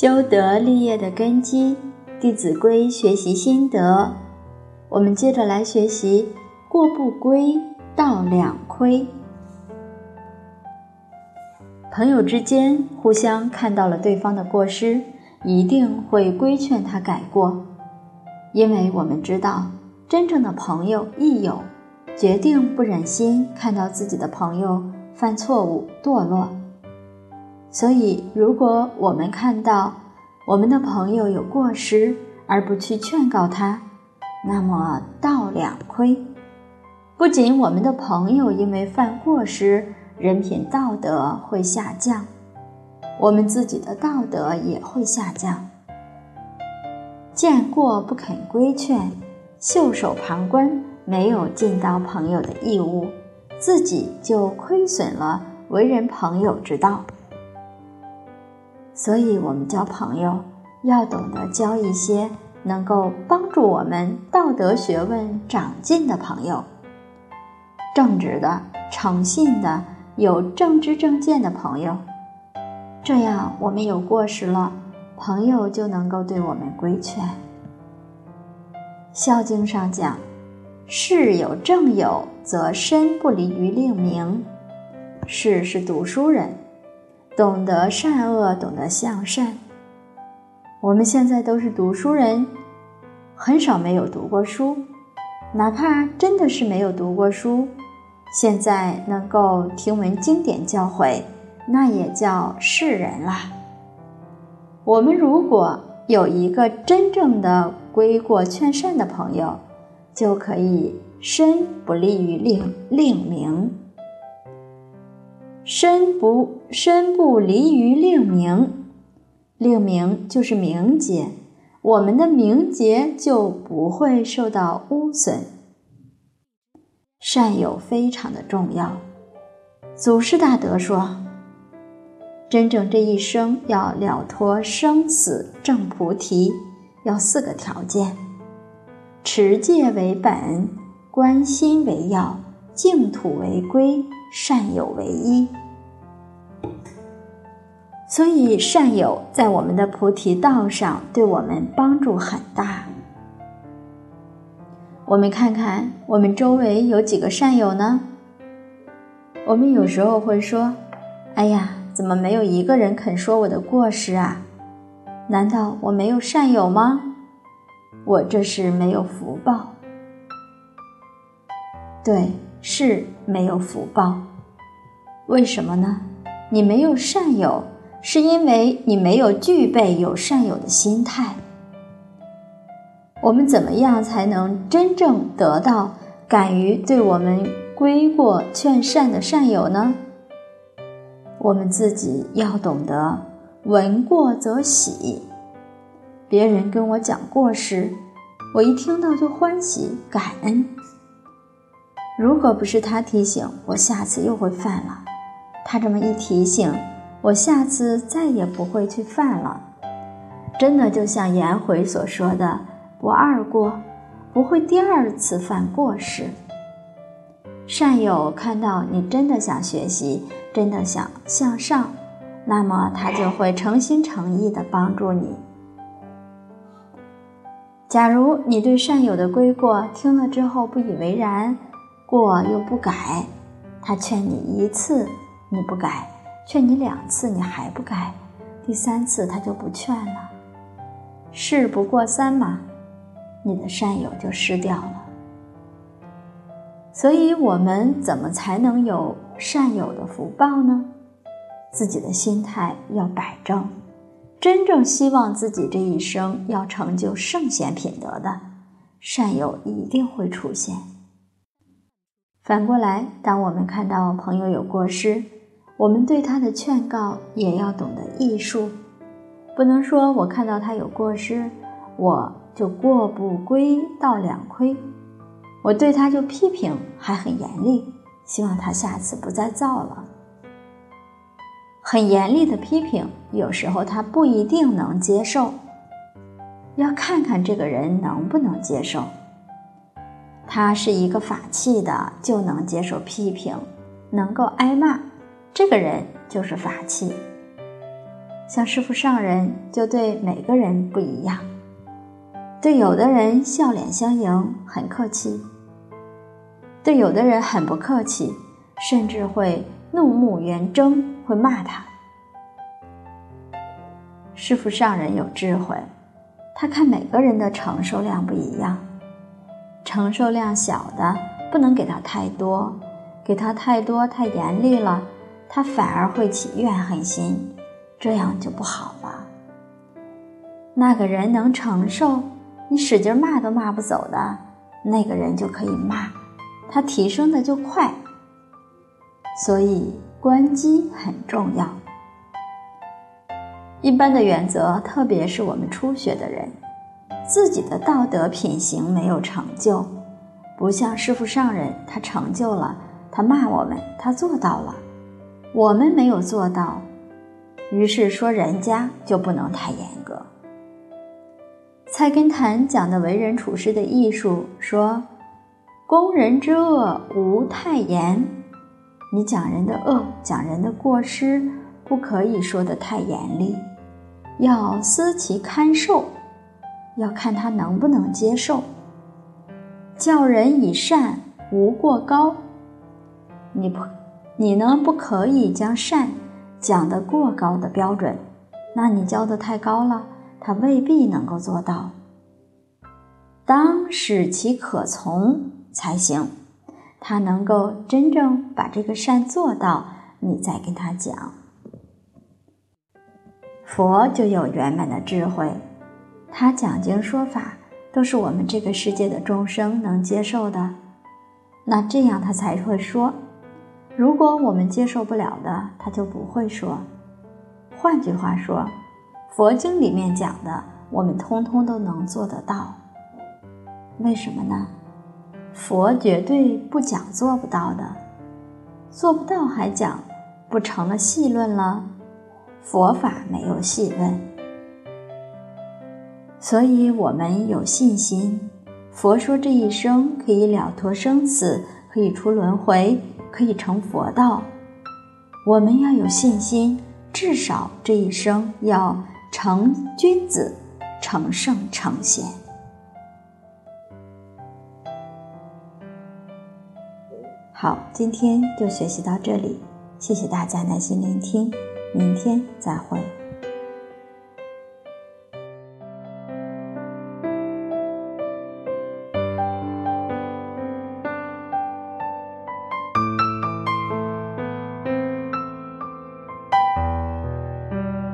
修德立业的根基，《弟子规》学习心得。我们接着来学习“过不归，道两亏”。朋友之间互相看到了对方的过失，一定会规劝他改过，因为我们知道，真正的朋友益友，决定不忍心看到自己的朋友犯错误堕落。所以，如果我们看到我们的朋友有过失而不去劝告他，那么道两亏。不仅我们的朋友因为犯过失，人品道德会下降，我们自己的道德也会下降。见过不肯规劝，袖手旁观，没有尽到朋友的义务，自己就亏损了为人朋友之道。所以，我们交朋友要懂得交一些能够帮助我们道德学问长进的朋友，正直的、诚信的、有正知正见的朋友。这样，我们有过失了，朋友就能够对我们规劝。《孝经》上讲：“事有正友，则身不离于令名。”士是读书人。懂得善恶，懂得向善。我们现在都是读书人，很少没有读过书。哪怕真的是没有读过书，现在能够听闻经典教诲，那也叫世人啦。我们如果有一个真正的归过劝善的朋友，就可以身不利于令令名。身不身不离于令名，令名就是名节，我们的名节就不会受到污损。善友非常的重要。祖师大德说，真正这一生要了脱生死正菩提，要四个条件：持戒为本，观心为要，净土为归。善友为一，所以善友在我们的菩提道上对我们帮助很大。我们看看我们周围有几个善友呢？我们有时候会说：“哎呀，怎么没有一个人肯说我的过失啊？难道我没有善友吗？我这是没有福报。”对。是没有福报，为什么呢？你没有善友，是因为你没有具备有善友的心态。我们怎么样才能真正得到敢于对我们归过劝善的善友呢？我们自己要懂得闻过则喜，别人跟我讲过失，我一听到就欢喜感恩。如果不是他提醒我，下次又会犯了。他这么一提醒，我下次再也不会去犯了。真的就像颜回所说的：“不二过，不会第二次犯过失。”善友看到你真的想学习，真的想向上，那么他就会诚心诚意的帮助你。假如你对善友的归过听了之后不以为然，过又不改，他劝你一次你不改，劝你两次你还不改，第三次他就不劝了。事不过三嘛，你的善友就失掉了。所以，我们怎么才能有善友的福报呢？自己的心态要摆正，真正希望自己这一生要成就圣贤品德的善友一定会出现。反过来，当我们看到朋友有过失，我们对他的劝告也要懂得艺术，不能说我看到他有过失，我就过不归道两亏，我对他就批评还很严厉，希望他下次不再造了。很严厉的批评，有时候他不一定能接受，要看看这个人能不能接受。他是一个法器的，就能接受批评，能够挨骂，这个人就是法器。像师傅上人就对每个人不一样，对有的人笑脸相迎，很客气；对有的人很不客气，甚至会怒目圆睁，会骂他。师傅上人有智慧，他看每个人的承受量不一样，承受量小的不能给他太多，给他太多太严厉了，他反而会起怨恨心。这样就不好了。那个人能承受，你使劲骂都骂不走的，那个人就可以骂，他提升的就快。所以关机很重要。一般的原则，特别是我们初学的人，自己的道德品行没有成就，不像师傅上人，他成就了，他骂我们，他做到了，我们没有做到。于是说，人家就不能太严格。菜根谭讲的为人处事的艺术，说：“攻人之恶无太严。”你讲人的恶，讲人的过失，不可以说的太严厉，要思其堪受，要看他能不能接受。教人以善，无过高。你不，你呢？不可以将善。讲的过高的标准，那你教的太高了，他未必能够做到。当使其可从才行，他能够真正把这个善做到，你再跟他讲。佛就有圆满的智慧，他讲经说法都是我们这个世界的众生能接受的，那这样他才会说。如果我们接受不了的，他就不会说。换句话说，佛经里面讲的，我们通通都能做得到。为什么呢？佛绝对不讲做不到的，做不到还讲，不成了细论了。佛法没有细论，所以我们有信心。佛说这一生可以了脱生死，可以出轮回。可以成佛道，我们要有信心，至少这一生要成君子、成圣、成贤。好，今天就学习到这里，谢谢大家耐心聆听，明天再会。